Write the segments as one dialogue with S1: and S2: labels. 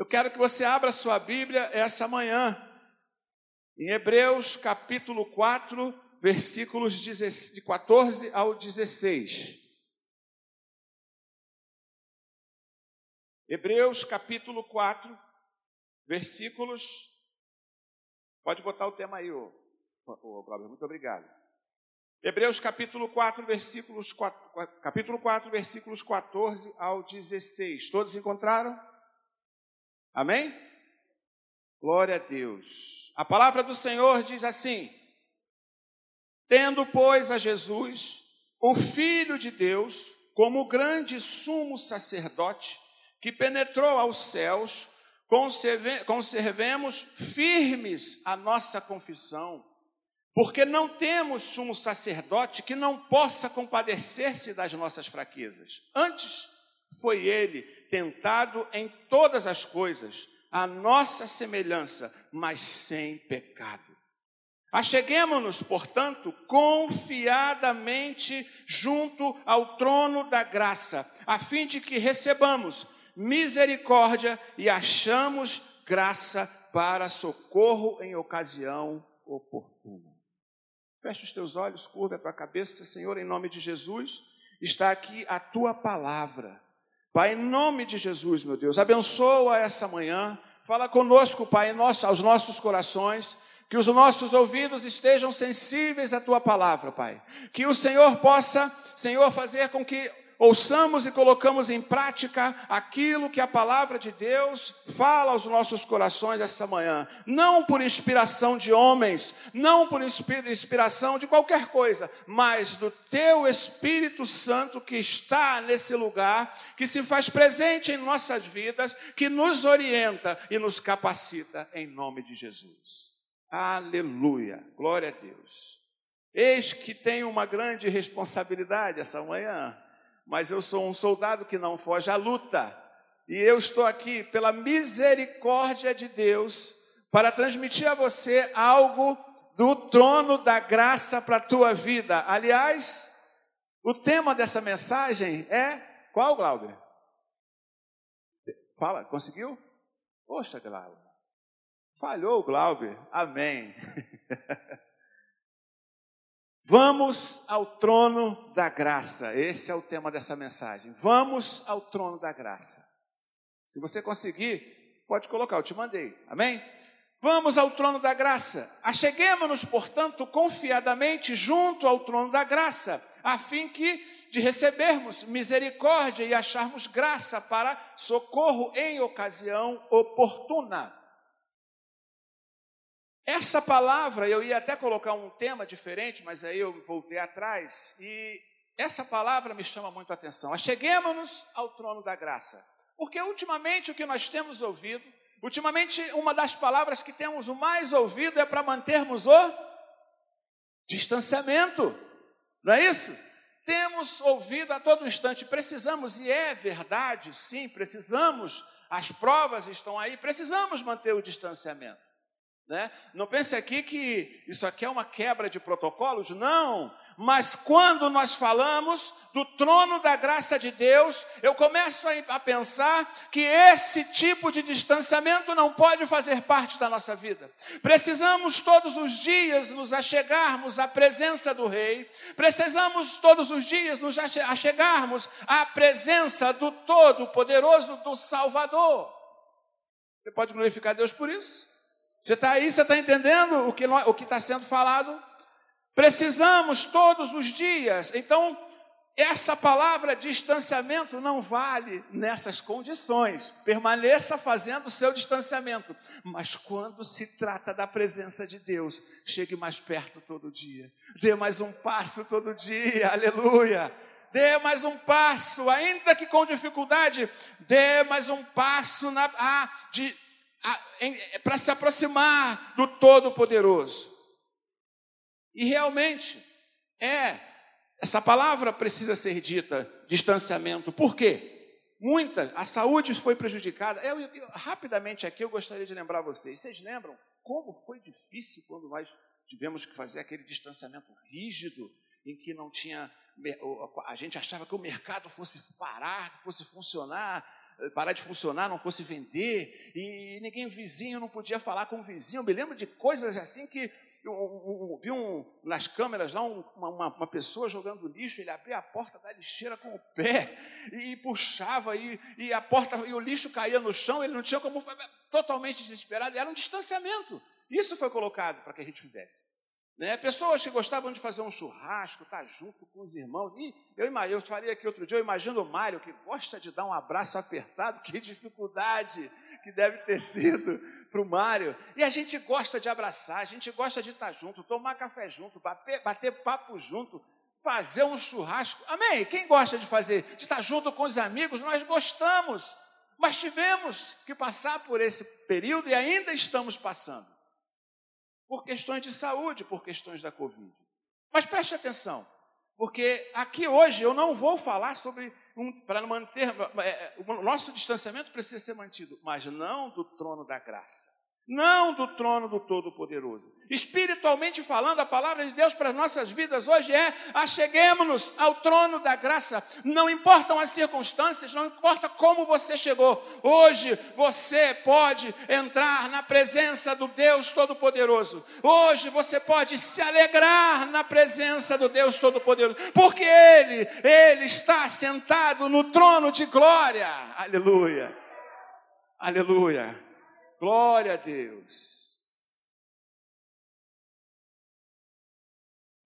S1: Eu quero que você abra sua Bíblia essa manhã, em Hebreus capítulo 4, versículos de 14 ao 16. Hebreus capítulo 4, versículos. Pode botar o tema aí, ô, ô Cláudio, muito obrigado. Hebreus capítulo 4, versículos 4, capítulo 4, versículos 14 ao 16. Todos encontraram? Amém? Glória a Deus. A palavra do Senhor diz assim: Tendo, pois, a Jesus, o Filho de Deus, como grande sumo sacerdote, que penetrou aos céus, conserve, conservemos firmes a nossa confissão, porque não temos sumo sacerdote que não possa compadecer-se das nossas fraquezas. Antes, foi ele tentado em todas as coisas, a nossa semelhança, mas sem pecado. Acheguemos-nos, portanto, confiadamente junto ao trono da graça, a fim de que recebamos misericórdia e achamos graça para socorro em ocasião oportuna. Feche os teus olhos, curva a tua cabeça, Senhor, em nome de Jesus, está aqui a tua palavra. Pai, em nome de Jesus, meu Deus, abençoa essa manhã, fala conosco, Pai, aos nossos corações, que os nossos ouvidos estejam sensíveis à tua palavra, Pai. Que o Senhor possa, Senhor, fazer com que ouçamos e colocamos em prática aquilo que a palavra de Deus fala aos nossos corações essa manhã, não por inspiração de homens, não por inspiração de qualquer coisa, mas do teu Espírito Santo que está nesse lugar, que se faz presente em nossas vidas, que nos orienta e nos capacita em nome de Jesus. Aleluia. Glória a Deus. Eis que tenho uma grande responsabilidade essa manhã mas eu sou um soldado que não foge à luta. E eu estou aqui pela misericórdia de Deus para transmitir a você algo do trono da graça para a tua vida. Aliás, o tema dessa mensagem é qual, Glauber? Fala, conseguiu? Poxa, Glauber. Falhou, Glauber. Amém. Vamos ao trono da graça. Esse é o tema dessa mensagem. Vamos ao trono da graça. Se você conseguir, pode colocar, eu te mandei. Amém? Vamos ao trono da graça. Acheguemos-nos, portanto, confiadamente junto ao trono da graça, a fim que de recebermos misericórdia e acharmos graça para socorro em ocasião oportuna. Essa palavra, eu ia até colocar um tema diferente, mas aí eu voltei atrás, e essa palavra me chama muito a atenção. Acheguemos-nos ao trono da graça. Porque ultimamente o que nós temos ouvido, ultimamente uma das palavras que temos o mais ouvido é para mantermos o distanciamento. Não é isso? Temos ouvido a todo instante, precisamos, e é verdade, sim, precisamos, as provas estão aí, precisamos manter o distanciamento. Né? Não pense aqui que isso aqui é uma quebra de protocolos, não. Mas quando nós falamos do trono da graça de Deus, eu começo a, a pensar que esse tipo de distanciamento não pode fazer parte da nossa vida. Precisamos todos os dias nos achegarmos à presença do Rei, precisamos todos os dias nos achegarmos à presença do Todo-Poderoso, do Salvador. Você pode glorificar Deus por isso? Você está aí, você está entendendo o que o está sendo falado? Precisamos todos os dias. Então, essa palavra distanciamento não vale nessas condições. Permaneça fazendo o seu distanciamento. Mas quando se trata da presença de Deus, chegue mais perto todo dia. Dê mais um passo todo dia. Aleluia. Dê mais um passo, ainda que com dificuldade, dê mais um passo na, ah, de para se aproximar do Todo-Poderoso. E realmente é, essa palavra precisa ser dita, distanciamento. Por quê? Muita, a saúde foi prejudicada. Eu, eu, rapidamente aqui eu gostaria de lembrar vocês. Vocês lembram como foi difícil quando nós tivemos que fazer aquele distanciamento rígido, em que não tinha. A gente achava que o mercado fosse parar, que fosse funcionar, parar de funcionar, não fosse vender, e ninguém vizinho não podia falar com o vizinho. Eu me lembro de coisas assim que eu, vi um, nas câmeras lá um, uma, uma, pessoa jogando lixo, ele abria a porta da lixeira com o pé e, e puxava, e, e, a porta, e o lixo caía no chão, ele não tinha como, totalmente desesperado, era um distanciamento. Isso foi colocado para que a gente fizesse. Né? Pessoas que gostavam de fazer um churrasco, estar tá junto com os irmãos. E eu, eu falei aqui outro dia, eu imagino o Mário, que gosta de dar um abraço apertado, que dificuldade que deve ter sido para o Mário. E a gente gosta de abraçar, a gente gosta de estar tá junto, tomar café junto, bater, bater papo junto, fazer um churrasco. Amém? Quem gosta de fazer, de estar tá junto com os amigos, nós gostamos. Mas tivemos que passar por esse período e ainda estamos passando por questões de saúde, por questões da Covid. Mas preste atenção, porque aqui hoje eu não vou falar sobre um, para manter é, é, o nosso distanciamento precisa ser mantido, mas não do trono da graça não do trono do Todo-Poderoso. Espiritualmente falando, a palavra de Deus para as nossas vidas hoje é: acheguemos-nos ao trono da graça. Não importam as circunstâncias, não importa como você chegou, hoje você pode entrar na presença do Deus Todo-Poderoso. Hoje você pode se alegrar na presença do Deus Todo-Poderoso, porque Ele, Ele está sentado no trono de glória. Aleluia. Aleluia. Glória a Deus.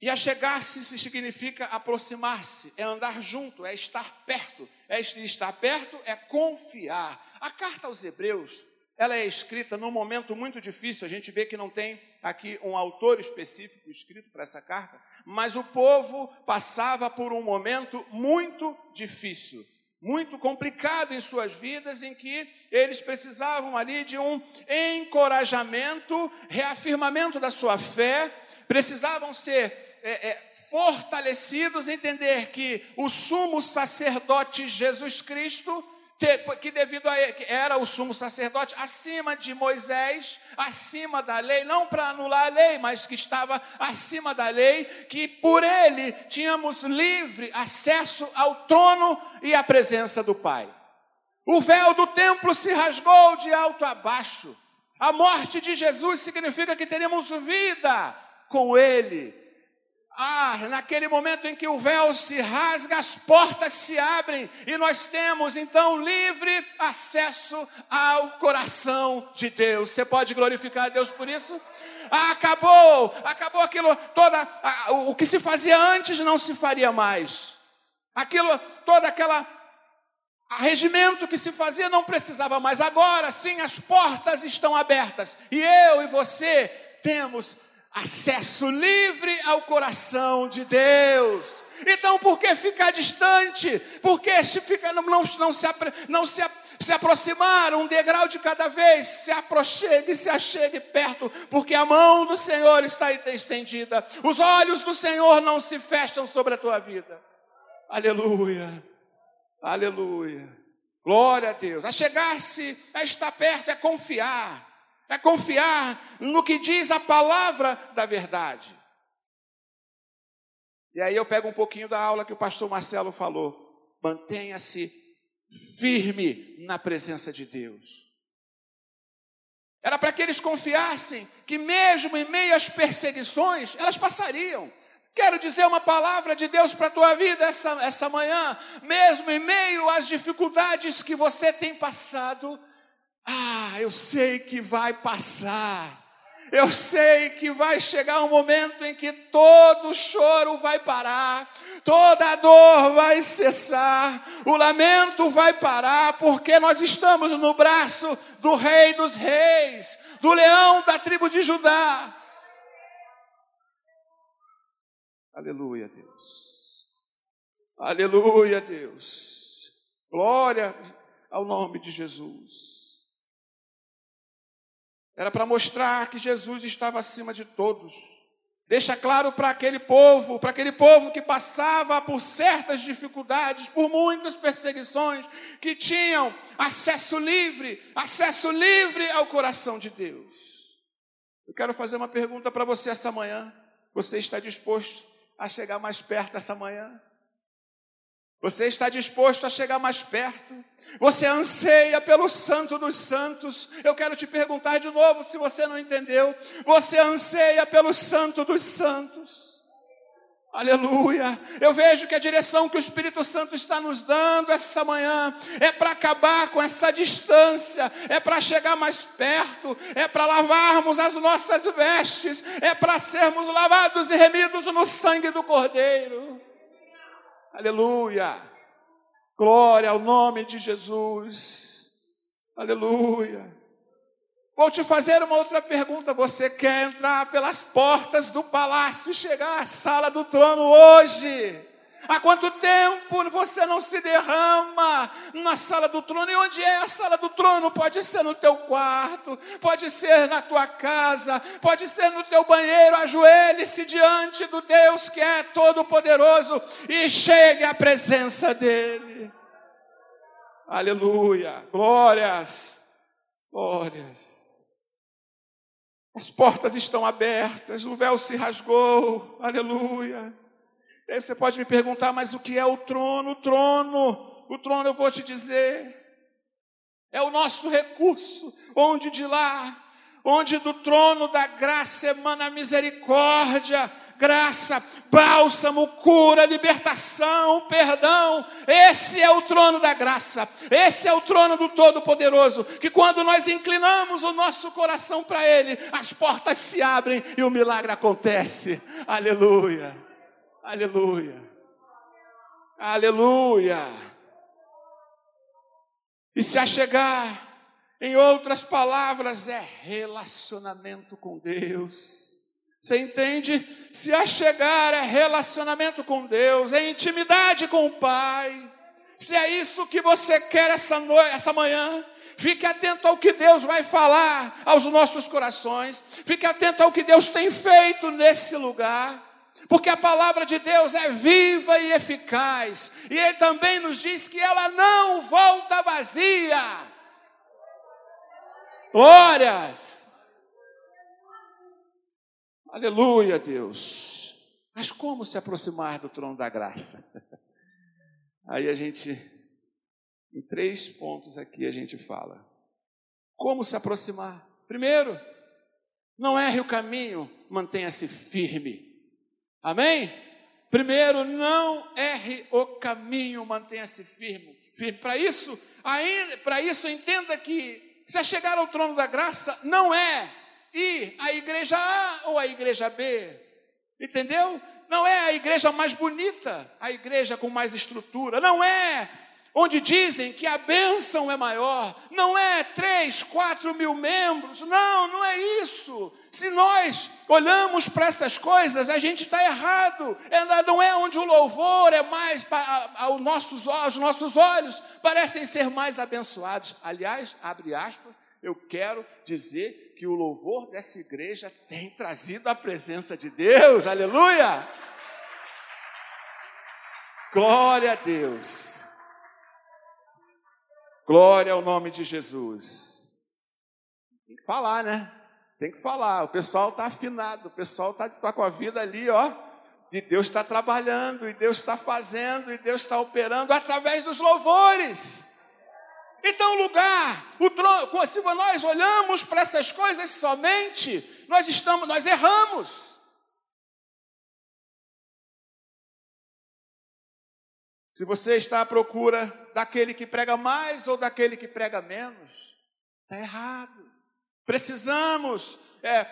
S1: E achegar-se significa aproximar-se, é andar junto, é estar perto. É estar perto é confiar. A carta aos Hebreus, ela é escrita num momento muito difícil. A gente vê que não tem aqui um autor específico escrito para essa carta, mas o povo passava por um momento muito difícil muito complicado em suas vidas, em que eles precisavam ali de um encorajamento, reafirmamento da sua fé, precisavam ser é, é, fortalecidos, entender que o sumo sacerdote Jesus Cristo que devido a ele, era o sumo sacerdote acima de Moisés, acima da lei, não para anular a lei, mas que estava acima da lei, que por ele tínhamos livre acesso ao trono e à presença do Pai. O véu do templo se rasgou de alto a baixo. A morte de Jesus significa que teríamos vida com ele ah, naquele momento em que o véu se rasga, as portas se abrem e nós temos então livre acesso ao coração de Deus. Você pode glorificar a Deus por isso? Ah, acabou, acabou aquilo, toda ah, o que se fazia antes não se faria mais. Aquilo, toda aquela regimento que se fazia não precisava mais. Agora sim, as portas estão abertas e eu e você temos acesso livre ao coração de Deus. Então, por que ficar distante? Por que fica, não, não, não, se, não se, se aproximar um degrau de cada vez? Se aproxime, se achegue perto, porque a mão do Senhor está estendida. Os olhos do Senhor não se fecham sobre a tua vida. Aleluia. Aleluia. Glória a Deus. A chegar-se, a estar perto, é confiar é confiar no que diz a palavra da verdade. E aí eu pego um pouquinho da aula que o pastor Marcelo falou. Mantenha-se firme na presença de Deus. Era para que eles confiassem que, mesmo em meio às perseguições, elas passariam. Quero dizer uma palavra de Deus para a tua vida essa, essa manhã, mesmo em meio às dificuldades que você tem passado, ah, eu sei que vai passar. Eu sei que vai chegar um momento em que todo choro vai parar, toda dor vai cessar, o lamento vai parar, porque nós estamos no braço do Rei dos Reis, do leão da tribo de Judá. Aleluia, Deus. Aleluia, Deus. Glória ao nome de Jesus. Era para mostrar que Jesus estava acima de todos. Deixa claro para aquele povo, para aquele povo que passava por certas dificuldades, por muitas perseguições, que tinham acesso livre, acesso livre ao coração de Deus. Eu quero fazer uma pergunta para você essa manhã. Você está disposto a chegar mais perto essa manhã? Você está disposto a chegar mais perto? Você anseia pelo Santo dos Santos? Eu quero te perguntar de novo, se você não entendeu. Você anseia pelo Santo dos Santos? Aleluia. Eu vejo que a direção que o Espírito Santo está nos dando essa manhã é para acabar com essa distância, é para chegar mais perto, é para lavarmos as nossas vestes, é para sermos lavados e remidos no sangue do Cordeiro. Aleluia. Glória ao nome de Jesus. Aleluia. Vou te fazer uma outra pergunta. Você quer entrar pelas portas do palácio e chegar à sala do trono hoje? Há quanto tempo você não se derrama na sala do trono? E onde é a sala do trono? Pode ser no teu quarto, pode ser na tua casa, pode ser no teu banheiro. Ajoelhe-se diante do Deus que é todo-poderoso e chegue à presença dEle. Aleluia, glórias, glórias. As portas estão abertas, o véu se rasgou, aleluia. Aí você pode me perguntar, mas o que é o trono? O trono, o trono eu vou te dizer, é o nosso recurso, onde de lá, onde do trono da graça emana misericórdia, graça, bálsamo, cura, libertação, perdão. Esse é o trono da graça, esse é o trono do Todo-Poderoso. Que quando nós inclinamos o nosso coração para Ele, as portas se abrem e o milagre acontece. Aleluia, aleluia, aleluia. E se achegar, em outras palavras, é relacionamento com Deus. Você entende? Se achegar é relacionamento com Deus, é intimidade com o Pai. Se é isso que você quer essa noite, essa manhã, fique atento ao que Deus vai falar aos nossos corações. Fique atento ao que Deus tem feito nesse lugar. Porque a palavra de Deus é viva e eficaz. E Ele também nos diz que ela não volta vazia. Glórias! Aleluia, Deus. Mas como se aproximar do trono da graça? Aí a gente, em três pontos aqui, a gente fala. Como se aproximar? Primeiro, não erre o caminho, mantenha-se firme. Amém? Primeiro, não erre o caminho, mantenha-se firme. firme. Para isso, para isso entenda que se chegar ao trono da graça não é ir à igreja A ou à igreja B. Entendeu? Não é a igreja mais bonita, a igreja com mais estrutura. Não é onde dizem que a bênção é maior. Não é três, quatro mil membros. Não, não é isso. Se nós olhamos para essas coisas, a gente está errado. É, não é onde o louvor é mais, aos nossos, os nossos olhos parecem ser mais abençoados. Aliás, abre aspas, eu quero dizer que o louvor dessa igreja tem trazido a presença de Deus, aleluia! Glória a Deus, glória ao nome de Jesus. Tem que falar, né? Tem que falar. O pessoal está afinado, o pessoal está tá com a vida ali, ó. E Deus está trabalhando, e Deus está fazendo, e Deus está operando através dos louvores. Então, o lugar, o trono, se nós olhamos para essas coisas somente, nós estamos, nós erramos. Se você está à procura daquele que prega mais ou daquele que prega menos, está errado. Precisamos, é,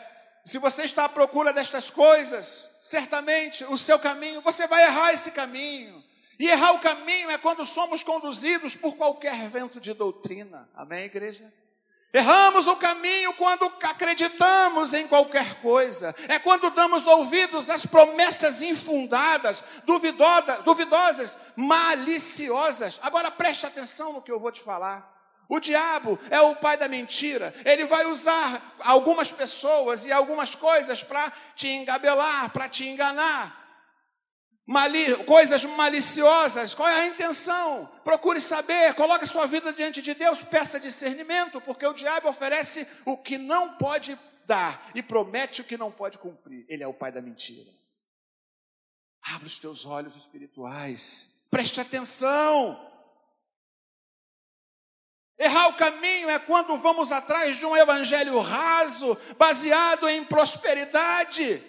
S1: se você está à procura destas coisas, certamente o seu caminho, você vai errar esse caminho. E errar o caminho é quando somos conduzidos por qualquer vento de doutrina. Amém, igreja? Erramos o caminho quando acreditamos em qualquer coisa. É quando damos ouvidos às promessas infundadas, duvidosas, maliciosas. Agora preste atenção no que eu vou te falar. O diabo é o pai da mentira. Ele vai usar algumas pessoas e algumas coisas para te engabelar, para te enganar mali, coisas maliciosas, qual é a intenção? Procure saber, coloque sua vida diante de Deus, peça discernimento, porque o diabo oferece o que não pode dar e promete o que não pode cumprir. Ele é o pai da mentira. Abre os teus olhos espirituais Preste atenção. Errar o caminho é quando vamos atrás de um evangelho raso, baseado em prosperidade.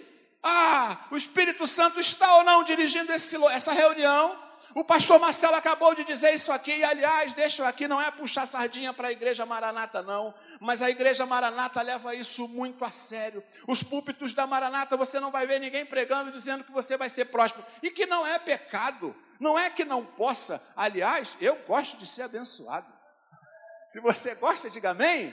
S1: Ah, o Espírito Santo está ou não dirigindo esse, essa reunião? O pastor Marcelo acabou de dizer isso aqui, e aliás, deixa eu aqui, não é puxar sardinha para a igreja Maranata, não, mas a igreja Maranata leva isso muito a sério. Os púlpitos da Maranata você não vai ver ninguém pregando dizendo que você vai ser próspero, e que não é pecado, não é que não possa, aliás, eu gosto de ser abençoado. Se você gosta, diga amém.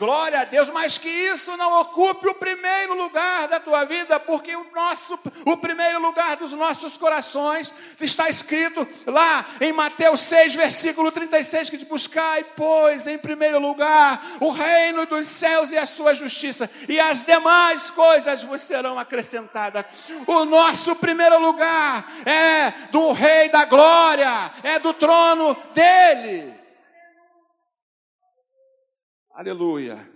S1: Glória a Deus, mas que isso não ocupe o primeiro lugar da tua vida, porque o nosso, o primeiro lugar dos nossos corações está escrito lá em Mateus 6, versículo 36, que diz: Buscai, pois, em primeiro lugar o reino dos céus e a sua justiça, e as demais coisas vos serão acrescentadas. O nosso primeiro lugar é do Rei da Glória, é do trono dele. Aleluia.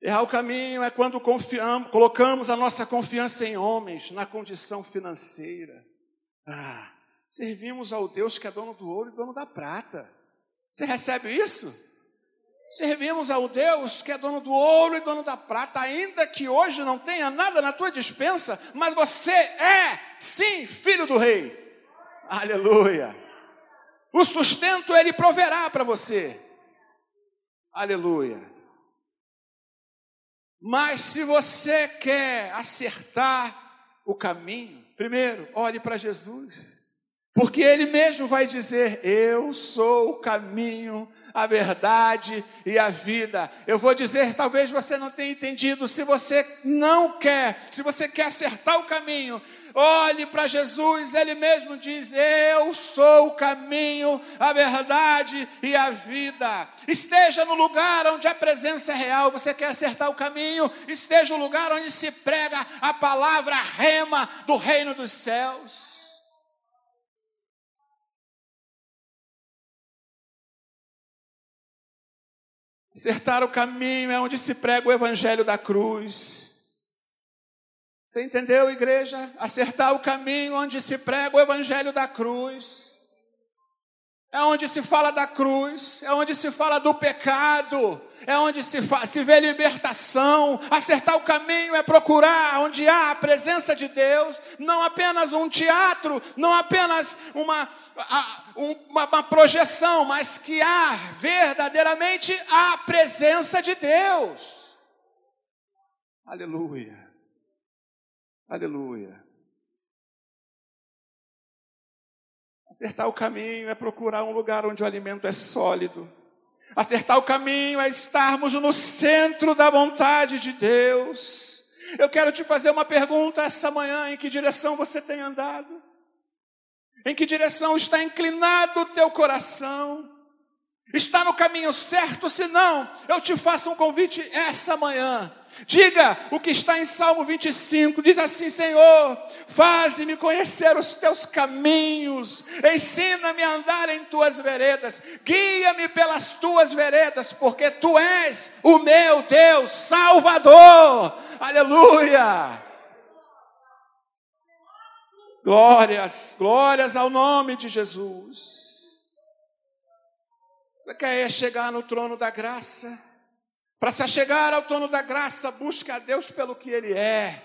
S1: Errar o caminho é quando confiamos, colocamos a nossa confiança em homens, na condição financeira. Ah, servimos ao Deus que é dono do ouro e dono da prata. Você recebe isso? Servimos ao Deus que é dono do ouro e dono da prata, ainda que hoje não tenha nada na tua dispensa, mas você é, sim, filho do rei. Aleluia. O sustento ele proverá para você. Aleluia. Mas se você quer acertar o caminho, primeiro, olhe para Jesus. Porque ele mesmo vai dizer: Eu sou o caminho, a verdade e a vida. Eu vou dizer, talvez você não tenha entendido, se você não quer, se você quer acertar o caminho, Olhe para Jesus, ele mesmo diz: Eu sou o caminho, a verdade e a vida. Esteja no lugar onde a presença é real. Você quer acertar o caminho? Esteja no lugar onde se prega a palavra rema do reino dos céus. Acertar o caminho é onde se prega o evangelho da cruz. Você entendeu, igreja? Acertar o caminho onde se prega o evangelho da cruz. É onde se fala da cruz, é onde se fala do pecado, é onde se, se vê libertação. Acertar o caminho é procurar onde há a presença de Deus, não apenas um teatro, não apenas uma, uma, uma projeção, mas que há verdadeiramente a presença de Deus. Aleluia. Aleluia. Acertar o caminho é procurar um lugar onde o alimento é sólido. Acertar o caminho é estarmos no centro da vontade de Deus. Eu quero te fazer uma pergunta essa manhã: em que direção você tem andado? Em que direção está inclinado o teu coração? Está no caminho certo? Se não, eu te faço um convite essa manhã Diga o que está em Salmo 25: diz assim, Senhor, faze-me conhecer os teus caminhos, ensina-me a andar em tuas veredas, guia-me pelas tuas veredas, porque tu és o meu Deus Salvador. Aleluia! Glórias, glórias ao nome de Jesus. Você quer chegar no trono da graça? Para se achegar ao trono da graça, busque a Deus pelo que Ele é.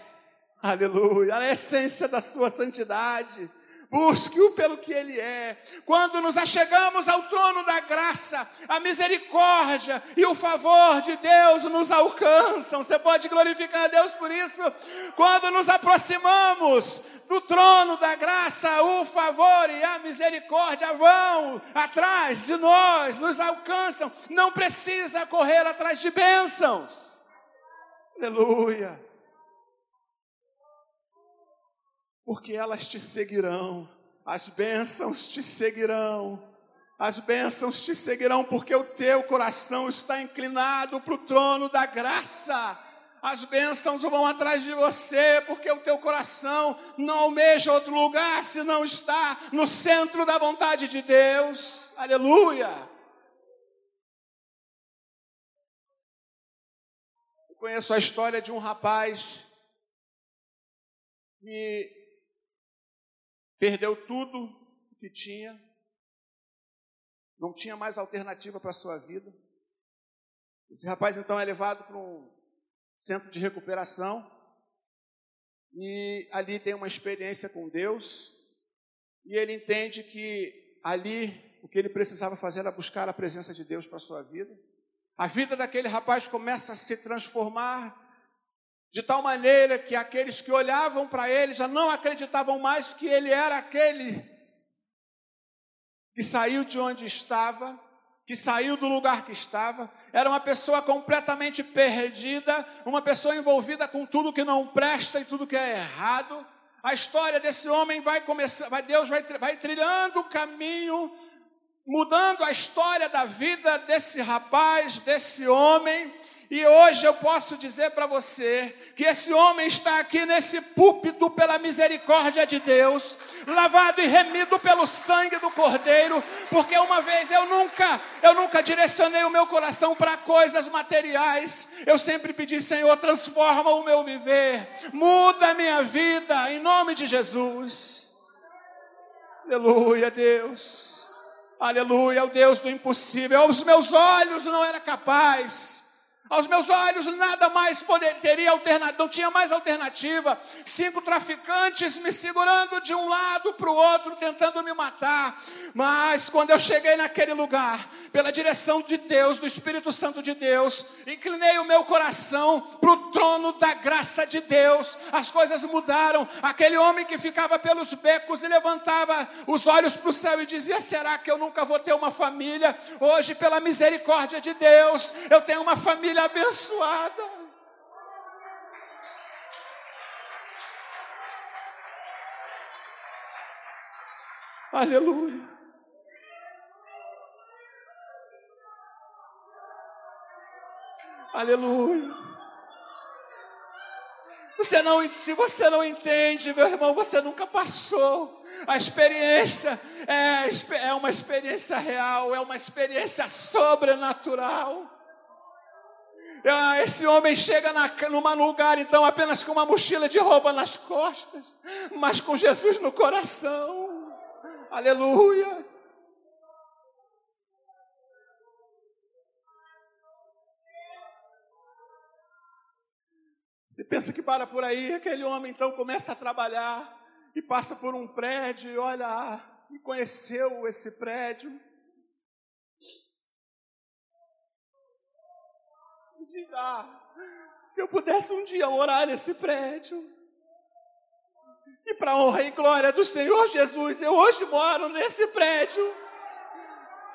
S1: Aleluia. A essência da sua santidade. Busque-o pelo que Ele é. Quando nos achegamos ao trono da graça, a misericórdia e o favor de Deus nos alcançam. Você pode glorificar a Deus por isso. Quando nos aproximamos do trono da graça, o favor e a misericórdia vão atrás de nós, nos alcançam. Não precisa correr atrás de bênçãos. Aleluia. Porque elas te seguirão, as bênçãos te seguirão. As bênçãos te seguirão, porque o teu coração está inclinado para o trono da graça as bênçãos vão atrás de você, porque o teu coração não almeja outro lugar se não está no centro da vontade de Deus. Aleluia! Eu conheço a história de um rapaz que perdeu tudo o que tinha, não tinha mais alternativa para a sua vida. Esse rapaz então é levado para um centro de recuperação e ali tem uma experiência com Deus e ele entende que ali o que ele precisava fazer era buscar a presença de Deus para a sua vida. A vida daquele rapaz começa a se transformar de tal maneira que aqueles que olhavam para ele já não acreditavam mais que ele era aquele que saiu de onde estava, que saiu do lugar que estava, era uma pessoa completamente perdida, uma pessoa envolvida com tudo que não presta e tudo que é errado. A história desse homem vai começar, vai, Deus vai, vai trilhando o caminho, mudando a história da vida desse rapaz, desse homem, e hoje eu posso dizer para você que esse homem está aqui nesse púlpito pela misericórdia de Deus, lavado e remido pelo sangue do Cordeiro, porque uma vez eu nunca, eu nunca direcionei o meu coração para coisas materiais. Eu sempre pedi, Senhor, transforma o meu viver, muda a minha vida em nome de Jesus. Aleluia, Deus. Aleluia, o Deus do impossível. Aos meus olhos não era capaz aos meus olhos nada mais poder, teria alternativa, não tinha mais alternativa. Cinco traficantes me segurando de um lado para o outro, tentando me matar. Mas quando eu cheguei naquele lugar, pela direção de Deus, do Espírito Santo de Deus, inclinei o meu coração para o trono da graça de Deus. As coisas mudaram. Aquele homem que ficava pelos becos e levantava os olhos para o céu e dizia: Será que eu nunca vou ter uma família? Hoje, pela misericórdia de Deus, eu tenho uma família abençoada. Aleluia. Aleluia. Você não, se você não entende, meu irmão, você nunca passou. A experiência é, é uma experiência real, é uma experiência sobrenatural. Ah, esse homem chega na, numa lugar, então, apenas com uma mochila de roupa nas costas, mas com Jesus no coração. Aleluia. Você pensa que para por aí, aquele homem então começa a trabalhar e passa por um prédio e olha, ah, e conheceu esse prédio. E diz, ah, se eu pudesse um dia morar nesse prédio. E para honra e glória do Senhor Jesus, eu hoje moro nesse prédio.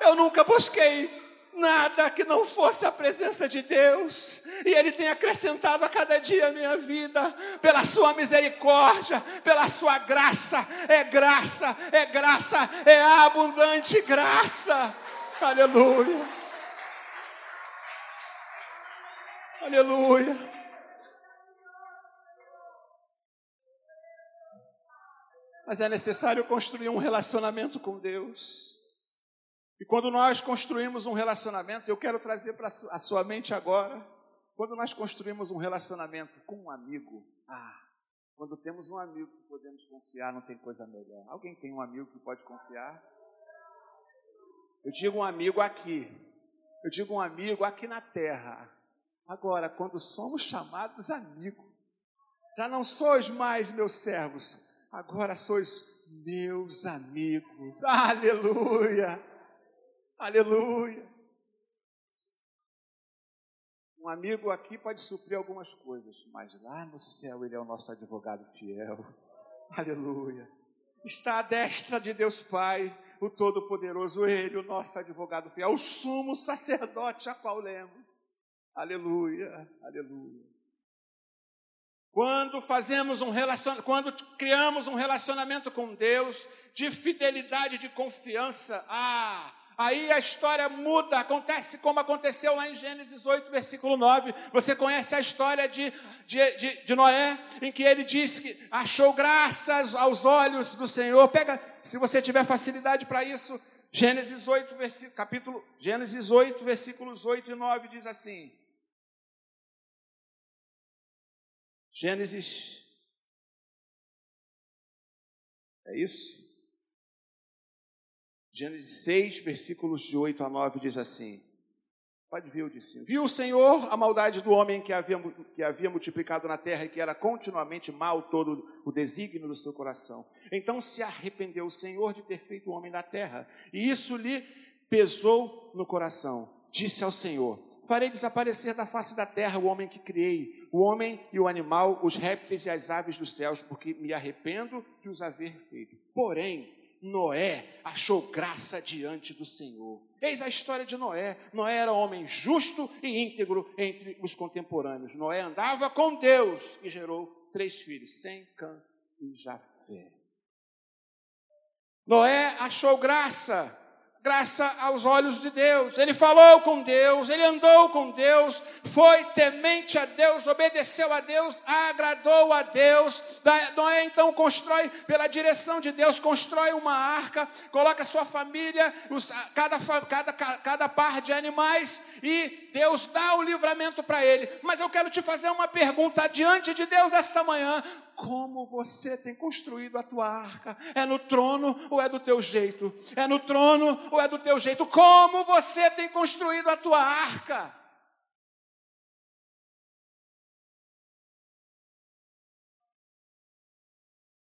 S1: Eu nunca busquei nada que não fosse a presença de Deus, e Ele tem acrescentado a cada dia a minha vida, pela Sua misericórdia, pela Sua graça, é graça, é graça, é abundante graça, aleluia, aleluia. Mas é necessário construir um relacionamento com Deus. E quando nós construímos um relacionamento, eu quero trazer para a sua mente agora, quando nós construímos um relacionamento com um amigo, ah, quando temos um amigo que podemos confiar, não tem coisa melhor. Alguém tem um amigo que pode confiar? Eu digo um amigo aqui, eu digo um amigo aqui na terra. Agora, quando somos chamados amigos, já não sois mais meus servos, agora sois meus amigos. Aleluia! Aleluia. Um amigo aqui pode suprir algumas coisas, mas lá no céu ele é o nosso advogado fiel. Aleluia. Está à destra de Deus Pai, o Todo-Poderoso, Ele, o nosso advogado fiel, o sumo sacerdote a qual lemos. Aleluia, aleluia. Quando fazemos um relacionamento, quando criamos um relacionamento com Deus de fidelidade, de confiança, ah, Aí a história muda, acontece como aconteceu lá em Gênesis 8, versículo 9. Você conhece a história de, de, de, de Noé, em que ele diz que achou graças aos olhos do Senhor. Pega, se você tiver facilidade para isso, Gênesis 8, versículo, capítulo, Gênesis 8, versículos 8 e 9 diz assim. Gênesis É isso? Gênesis 6, versículos de 8 a 9 diz assim: Pode ver o cima. Viu o Senhor a maldade do homem que havia, que havia multiplicado na terra e que era continuamente mal todo o desígnio do seu coração. Então se arrependeu o Senhor de ter feito o homem na terra, e isso lhe pesou no coração. Disse ao Senhor: Farei desaparecer da face da terra o homem que criei, o homem e o animal, os répteis e as aves dos céus, porque me arrependo de os haver feito. Porém, Noé achou graça diante do Senhor. Eis a história de Noé. Noé era homem justo e íntegro entre os contemporâneos. Noé andava com Deus e gerou três filhos, Sem, Cã e Jafé. Noé achou graça graça aos olhos de Deus. Ele falou com Deus, ele andou com Deus, foi temente a Deus, obedeceu a Deus, agradou a Deus. Noé então constrói, pela direção de Deus, constrói uma arca, coloca sua família, os, cada, cada, cada par de animais, e Deus dá o livramento para ele. Mas eu quero te fazer uma pergunta diante de Deus esta manhã: como você tem construído a tua arca. É no trono ou é do teu jeito? É no trono ou é do teu jeito? Como você tem construído a tua arca?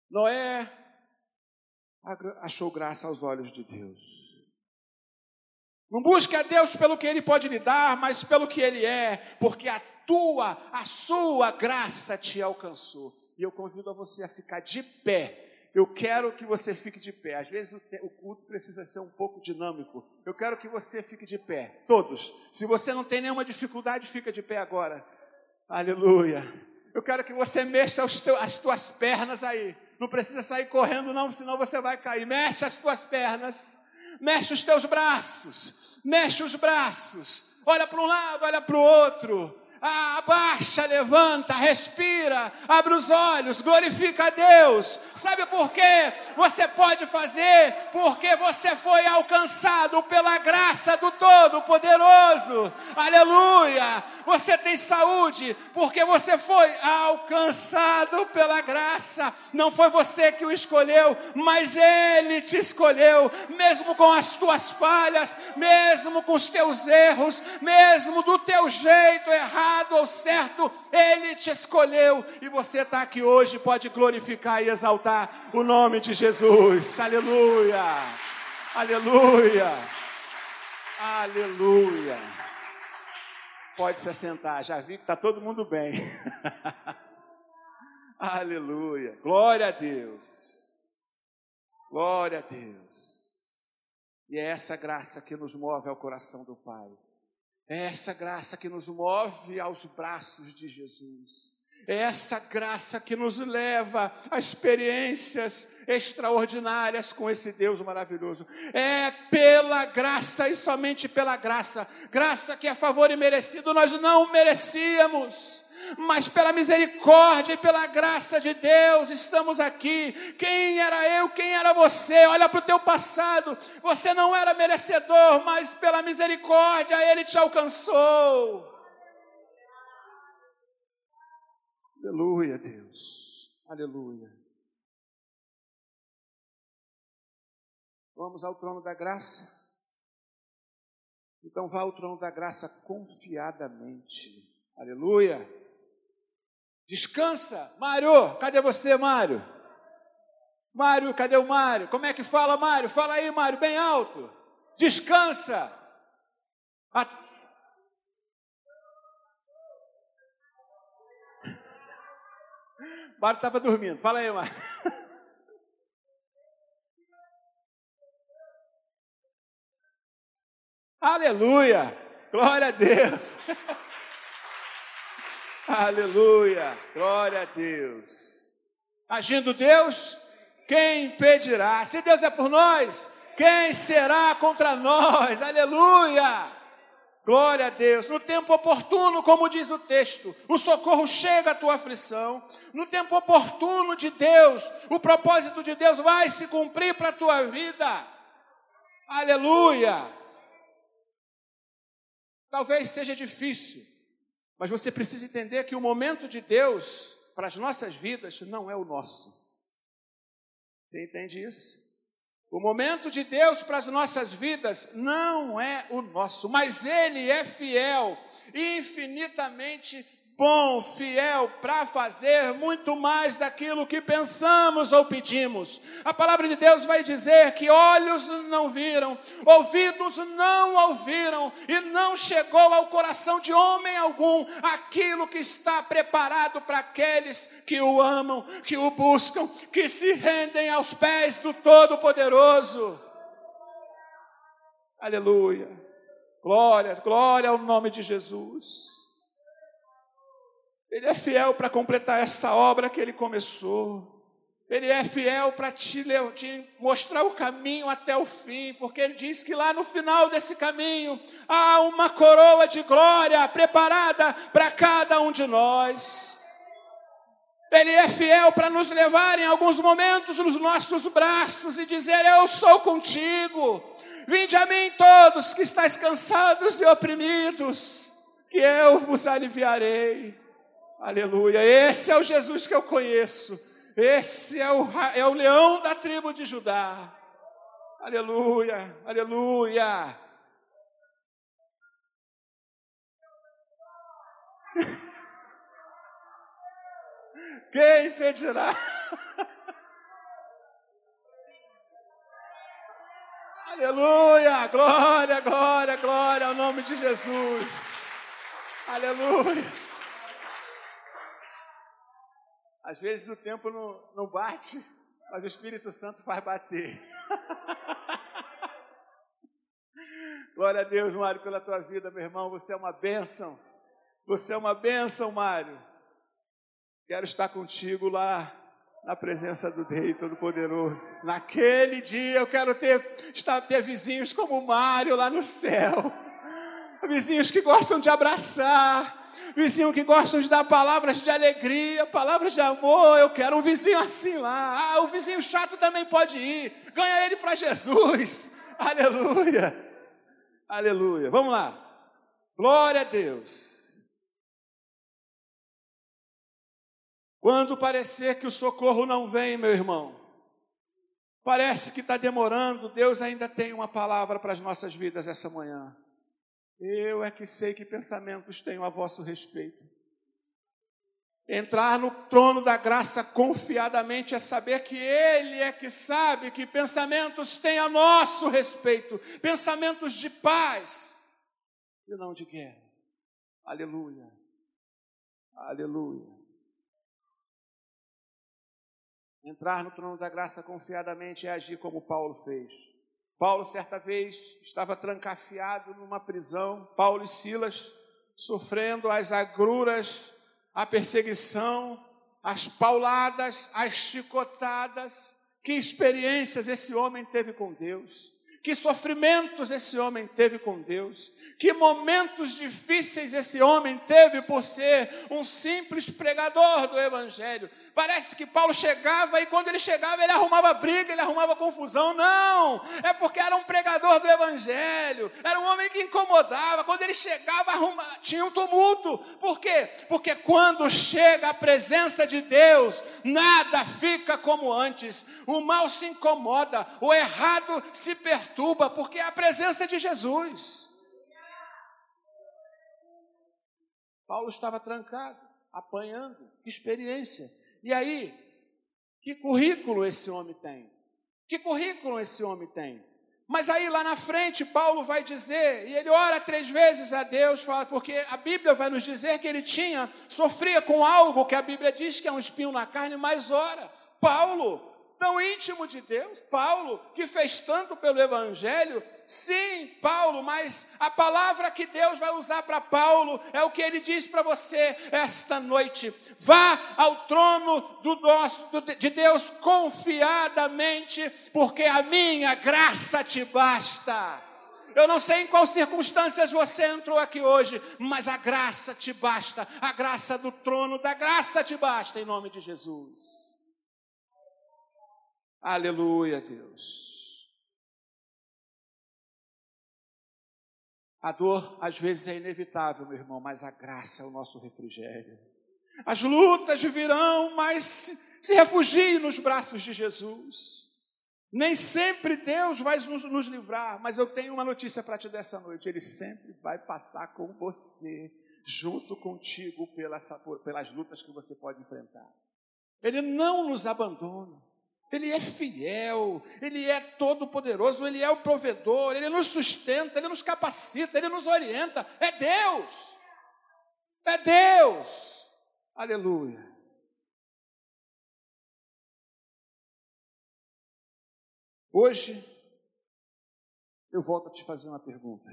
S1: Noé achou graça aos olhos de Deus. Não busque a Deus pelo que Ele pode lhe dar, mas pelo que Ele é, porque a tua, a sua graça te alcançou e eu convido a você a ficar de pé. Eu quero que você fique de pé. Às vezes o culto precisa ser um pouco dinâmico. Eu quero que você fique de pé, todos. Se você não tem nenhuma dificuldade, fica de pé agora. Aleluia. Eu quero que você mexa as tuas pernas aí. Não precisa sair correndo, não, senão você vai cair. Mexe as tuas pernas. Mexe os teus braços. Mexe os braços. Olha para um lado, olha para o outro abaixa, levanta, respira, abre os olhos, glorifica a Deus. Sabe por quê? Você pode fazer porque você foi alcançado pela graça do Todo-Poderoso. Aleluia! Você tem saúde porque você foi alcançado pela graça. Não foi você que o escolheu, mas Ele te escolheu, mesmo com as tuas falhas, mesmo com os teus erros, mesmo do teu jeito errado ou certo, Ele te escolheu e você está aqui hoje, pode glorificar e exaltar o nome de Jesus. Aleluia! Aleluia! Aleluia! Pode se assentar, já vi que está todo mundo bem. Aleluia. Glória a Deus. Glória a Deus. E é essa graça que nos move ao coração do Pai. É essa graça que nos move aos braços de Jesus. É essa graça que nos leva a experiências extraordinárias com esse Deus maravilhoso. É pela graça e somente pela graça, graça que é favor e merecido, nós não merecíamos. Mas pela misericórdia e pela graça de Deus estamos aqui. Quem era eu? Quem era você? Olha para o teu passado. Você não era merecedor, mas pela misericórdia Ele te alcançou. Aleluia, Deus. Aleluia. Vamos ao trono da graça. Então vá ao trono da graça confiadamente. Aleluia. Descansa, Mário. Cadê você, Mário? Mário, cadê o Mário? Como é que fala, Mário? Fala aí, Mário, bem alto. Descansa. Mário estava dormindo. Fala aí, Mário. Aleluia! Glória a Deus! Aleluia! Glória a Deus! Agindo Deus, quem impedirá? Se Deus é por nós, quem será contra nós? Aleluia! Glória a Deus. No tempo oportuno, como diz o texto, o socorro chega à tua aflição. No tempo oportuno de Deus, o propósito de Deus vai se cumprir para a tua vida. Aleluia. Talvez seja difícil, mas você precisa entender que o momento de Deus para as nossas vidas não é o nosso. Você entende isso? O momento de Deus para as nossas vidas não é o nosso, mas Ele é fiel, infinitamente bom, fiel para fazer muito mais daquilo que pensamos ou pedimos. A palavra de Deus vai dizer que olhos não viram, ouvidos não ouviram e não chegou ao coração de homem algum aquilo que está preparado para aqueles que o amam, que o buscam, que se rendem aos pés do Todo-Poderoso. Aleluia. Glória, glória ao nome de Jesus. Ele é fiel para completar essa obra que ele começou. Ele é fiel para te, te, mostrar o caminho até o fim, porque ele diz que lá no final desse caminho há uma coroa de glória preparada para cada um de nós. Ele é fiel para nos levar em alguns momentos nos nossos braços e dizer: Eu sou contigo. Vinde a mim todos que estáis cansados e oprimidos, que eu vos aliviarei. Aleluia. Esse é o Jesus que eu conheço. Esse é o, é o leão da tribo de Judá. Aleluia. Aleluia. Quem impedirá? Aleluia, glória, glória, glória ao nome de Jesus. Aleluia. Às vezes o tempo não, não bate, mas o Espírito Santo faz bater. Glória a Deus, Mário, pela tua vida, meu irmão. Você é uma bênção. Você é uma bênção, Mário. Quero estar contigo lá na presença do Rei Todo-Poderoso. Naquele dia eu quero ter, estar, ter vizinhos como o Mário lá no céu. Vizinhos que gostam de abraçar, vizinho que gosta de dar palavras de alegria, palavras de amor. Eu quero um vizinho assim lá. Ah, o vizinho chato também pode ir. Ganha ele para Jesus. Aleluia. Aleluia. Vamos lá. Glória a Deus. Quando parecer que o socorro não vem, meu irmão, parece que está demorando, Deus ainda tem uma palavra para as nossas vidas essa manhã. Eu é que sei que pensamentos tenho a vosso respeito. Entrar no trono da graça confiadamente é saber que Ele é que sabe que pensamentos tem a nosso respeito, pensamentos de paz e não de guerra. Aleluia. Aleluia. Entrar no trono da graça confiadamente é agir como Paulo fez. Paulo, certa vez, estava trancafiado numa prisão, Paulo e Silas sofrendo as agruras, a perseguição, as pauladas, as chicotadas. Que experiências esse homem teve com Deus. Que sofrimentos esse homem teve com Deus. Que momentos difíceis esse homem teve por ser um simples pregador do Evangelho. Parece que Paulo chegava e quando ele chegava ele arrumava briga, ele arrumava confusão. Não, é porque era um pregador do Evangelho, era um homem que incomodava. Quando ele chegava, tinha um tumulto. Por quê? Porque quando chega a presença de Deus, nada fica como antes. O mal se incomoda, o errado se perturba, porque é a presença de Jesus. Paulo estava trancado, apanhando, que experiência. E aí, que currículo esse homem tem? Que currículo esse homem tem? Mas aí lá na frente, Paulo vai dizer, e ele ora três vezes a Deus, fala, porque a Bíblia vai nos dizer que ele tinha, sofria com algo que a Bíblia diz que é um espinho na carne, mas ora, Paulo, tão íntimo de Deus, Paulo, que fez tanto pelo Evangelho, Sim, Paulo, mas a palavra que Deus vai usar para Paulo é o que ele diz para você esta noite. Vá ao trono do nosso, de Deus confiadamente, porque a minha graça te basta. Eu não sei em quais circunstâncias você entrou aqui hoje, mas a graça te basta, a graça do trono da graça te basta, em nome de Jesus. Aleluia, Deus. A dor às vezes é inevitável, meu irmão, mas a graça é o nosso refrigério. As lutas virão, mas se refugie nos braços de Jesus. Nem sempre Deus vai nos, nos livrar, mas eu tenho uma notícia para te dessa noite: Ele sempre vai passar com você, junto contigo, pelas, pelas lutas que você pode enfrentar. Ele não nos abandona. Ele é fiel, Ele é todo-poderoso, Ele é o provedor, Ele nos sustenta, Ele nos capacita, Ele nos orienta. É Deus! É Deus! Aleluia! Hoje, eu volto a te fazer uma pergunta.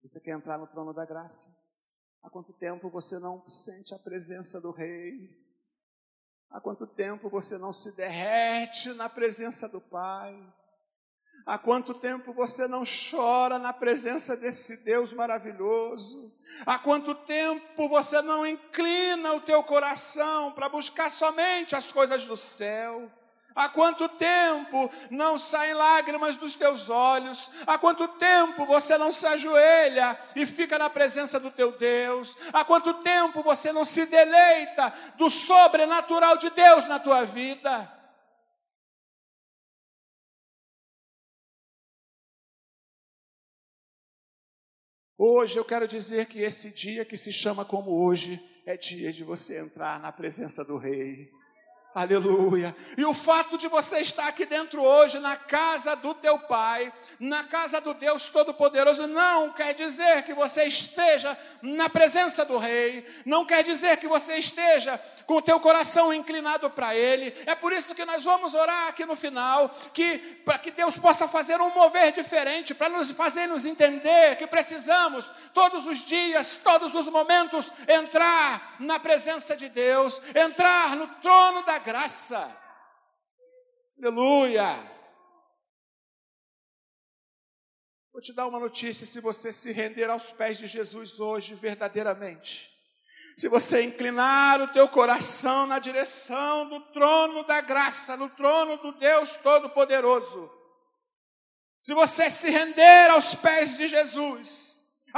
S1: Você quer entrar no trono da graça? Há quanto tempo você não sente a presença do Rei? Há quanto tempo você não se derrete na presença do Pai? Há quanto tempo você não chora na presença desse Deus maravilhoso? Há quanto tempo você não inclina o teu coração para buscar somente as coisas do céu? Há quanto tempo não saem lágrimas dos teus olhos? Há quanto tempo você não se ajoelha e fica na presença do teu Deus? Há quanto tempo você não se deleita do sobrenatural de Deus na tua vida? Hoje eu quero dizer que esse dia que se chama como hoje é dia de você entrar na presença do Rei. Aleluia. E o fato de você estar aqui dentro hoje, na casa do teu Pai, na casa do Deus Todo-Poderoso, não quer dizer que você esteja na presença do Rei, não quer dizer que você esteja com o teu coração inclinado para Ele. É por isso que nós vamos orar aqui no final, que para que Deus possa fazer um mover diferente, para nos fazer nos entender que precisamos todos os dias, todos os momentos entrar na presença de Deus, entrar no trono da graça. Aleluia. Vou te dar uma notícia: se você se render aos pés de Jesus hoje verdadeiramente, se você inclinar o teu coração na direção do trono da graça, no trono do Deus Todo-Poderoso, se você se render aos pés de Jesus,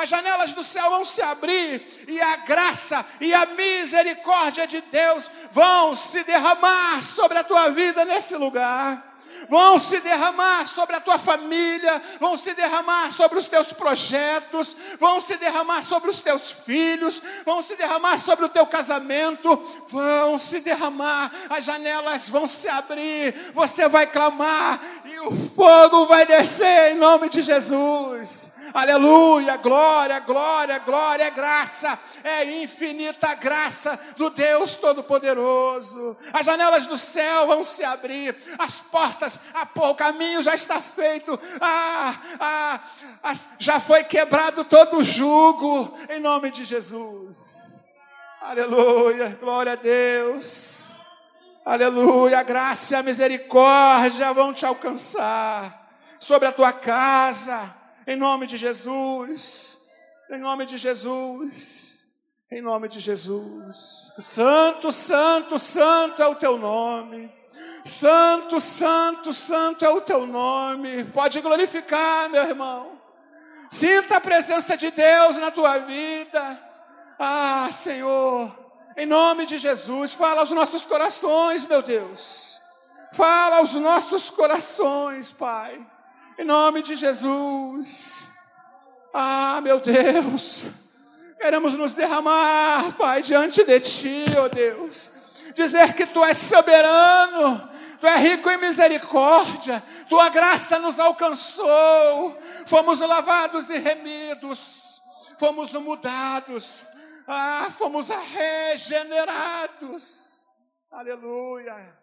S1: as janelas do céu vão se abrir e a graça e a misericórdia de Deus vão se derramar sobre a tua vida nesse lugar vão se derramar sobre a tua família, vão se derramar sobre os teus projetos, vão se derramar sobre os teus filhos, vão se derramar sobre o teu casamento, vão se derramar, as janelas vão se abrir, você vai clamar e o fogo vai descer em nome de Jesus. Aleluia, glória, glória, glória, graça, é infinita graça do Deus Todo-Poderoso. As janelas do céu vão se abrir, as portas, o caminho já está feito, ah, ah, já foi quebrado todo o jugo, em nome de Jesus. Aleluia, glória a Deus. Aleluia, a graça e a misericórdia vão te alcançar sobre a tua casa em nome de Jesus. Em nome de Jesus. Em nome de Jesus. Santo, santo, santo é o teu nome. Santo, santo, santo é o teu nome. Pode glorificar, meu irmão. Sinta a presença de Deus na tua vida. Ah, Senhor, em nome de Jesus, fala aos nossos corações, meu Deus. Fala aos nossos corações, Pai. Em nome de Jesus. Ah, meu Deus. Queremos nos derramar, Pai, diante de Ti, ó oh Deus. Dizer que Tu és soberano, Tu és rico em misericórdia, Tua graça nos alcançou. Fomos lavados e remidos, fomos mudados, ah, fomos regenerados. Aleluia.